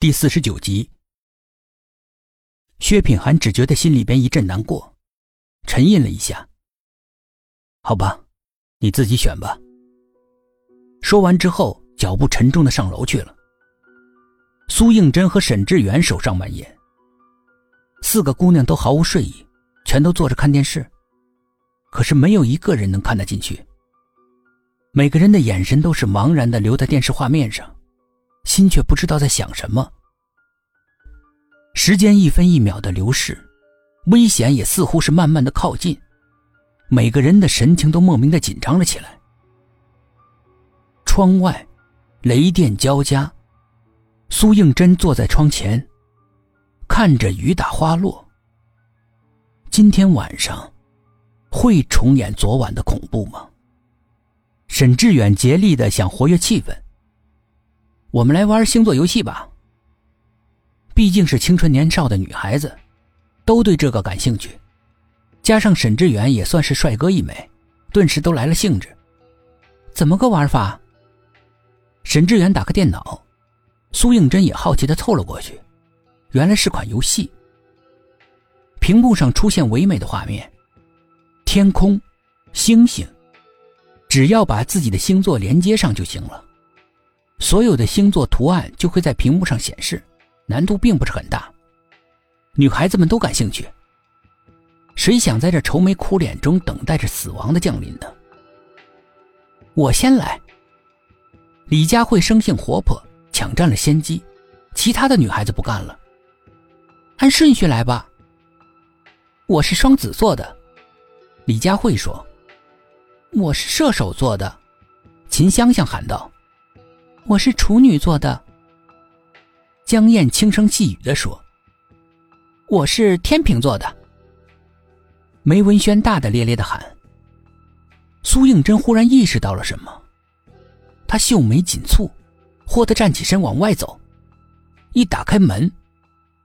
第四十九集，薛品涵只觉得心里边一阵难过，沉吟了一下。好吧，你自己选吧。说完之后，脚步沉重的上楼去了。苏应真和沈志远手上满眼，四个姑娘都毫无睡意，全都坐着看电视，可是没有一个人能看得进去。每个人的眼神都是茫然的留在电视画面上，心却不知道在想什么。时间一分一秒的流逝，危险也似乎是慢慢的靠近，每个人的神情都莫名的紧张了起来。窗外，雷电交加。苏应真坐在窗前，看着雨打花落。今天晚上会重演昨晚的恐怖吗？沈志远竭力的想活跃气氛。我们来玩星座游戏吧。毕竟是青春年少的女孩子，都对这个感兴趣。加上沈志远也算是帅哥一枚，顿时都来了兴致。怎么个玩法？沈志远打开电脑。苏应真也好奇的凑了过去，原来是款游戏。屏幕上出现唯美的画面，天空，星星，只要把自己的星座连接上就行了，所有的星座图案就会在屏幕上显示，难度并不是很大，女孩子们都感兴趣。谁想在这愁眉苦脸中等待着死亡的降临呢？我先来。李佳慧生性活泼。抢占了先机，其他的女孩子不干了。按顺序来吧。我是双子座的，李佳慧说。我是射手座的，秦香香喊道。我是处女座的，江燕轻声细语的说。我是天秤座的，梅文轩大大咧咧的喊。苏应真忽然意识到了什么，他秀眉紧蹙。霍的站起身往外走，一打开门，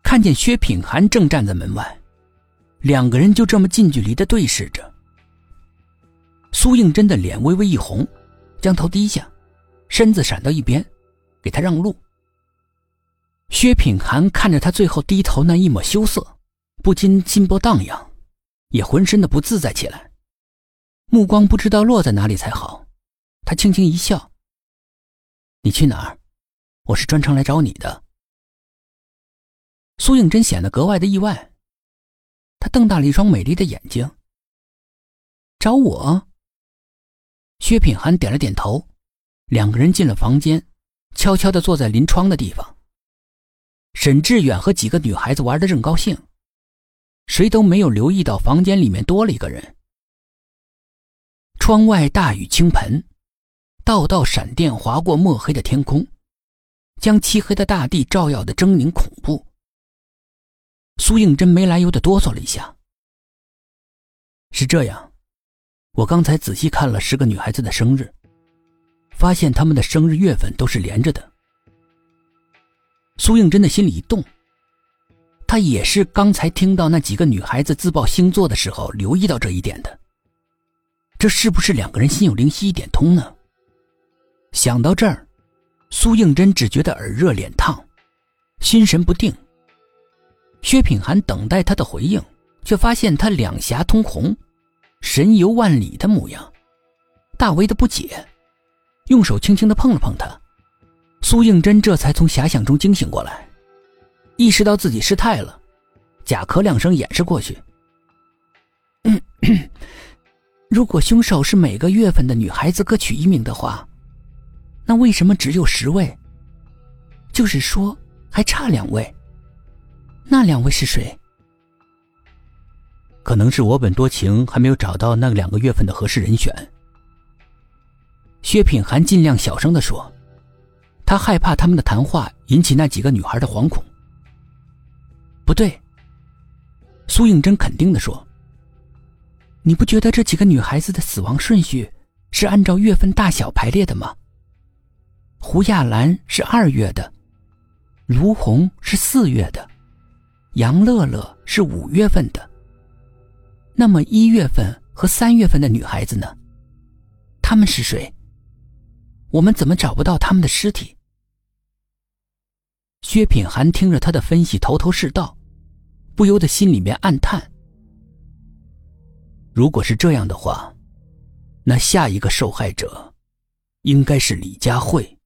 看见薛品涵正站在门外，两个人就这么近距离的对视着。苏应真的脸微微一红，将头低下，身子闪到一边，给他让路。薛品涵看着他最后低头那一抹羞涩，不禁心波荡漾，也浑身的不自在起来，目光不知道落在哪里才好。他轻轻一笑。你去哪儿？我是专程来找你的。苏应真显得格外的意外，他瞪大了一双美丽的眼睛。找我？薛品涵点了点头，两个人进了房间，悄悄的坐在临窗的地方。沈志远和几个女孩子玩的正高兴，谁都没有留意到房间里面多了一个人。窗外大雨倾盆。道道闪电划过墨黑的天空，将漆黑的大地照耀的狰狞恐怖。苏应真没来由的哆嗦了一下。是这样，我刚才仔细看了十个女孩子的生日，发现他们的生日月份都是连着的。苏应真的心里一动，他也是刚才听到那几个女孩子自报星座的时候留意到这一点的。这是不是两个人心有灵犀一点通呢？想到这儿，苏应真只觉得耳热脸烫，心神不定。薛品涵等待他的回应，却发现他两颊通红，神游万里的模样，大为的不解，用手轻轻的碰了碰他。苏应真这才从遐想中惊醒过来，意识到自己失态了，假咳两声掩饰过去。如果凶手是每个月份的女孩子各取一名的话。那为什么只有十位？就是说还差两位。那两位是谁？可能是我本多情，还没有找到那两个月份的合适人选。薛品涵尽量小声的说，他害怕他们的谈话引起那几个女孩的惶恐。不对，苏应真肯定的说：“你不觉得这几个女孩子的死亡顺序是按照月份大小排列的吗？”胡亚兰是二月的，卢红是四月的，杨乐乐是五月份的。那么一月份和三月份的女孩子呢？他们是谁？我们怎么找不到他们的尸体？薛品涵听着他的分析，头头是道，不由得心里面暗叹：如果是这样的话，那下一个受害者，应该是李佳慧。